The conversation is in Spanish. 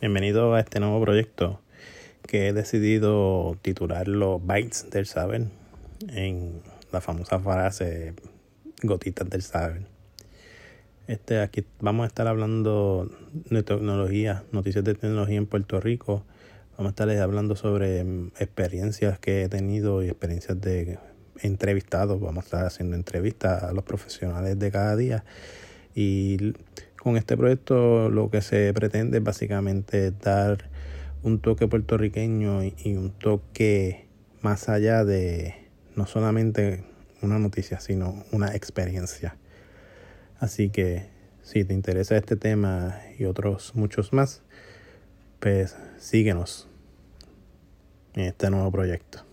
Bienvenido a este nuevo proyecto que he decidido titularlo Bytes del Saber en la famosa frase gotitas del saber. Este, aquí vamos a estar hablando de tecnología, noticias de tecnología en Puerto Rico. Vamos a estar hablando sobre experiencias que he tenido y experiencias de entrevistados. Vamos a estar haciendo entrevistas a los profesionales de cada día. Y con este proyecto lo que se pretende es básicamente dar un toque puertorriqueño y un toque más allá de no solamente una noticia, sino una experiencia. Así que si te interesa este tema y otros muchos más, pues síguenos en este nuevo proyecto.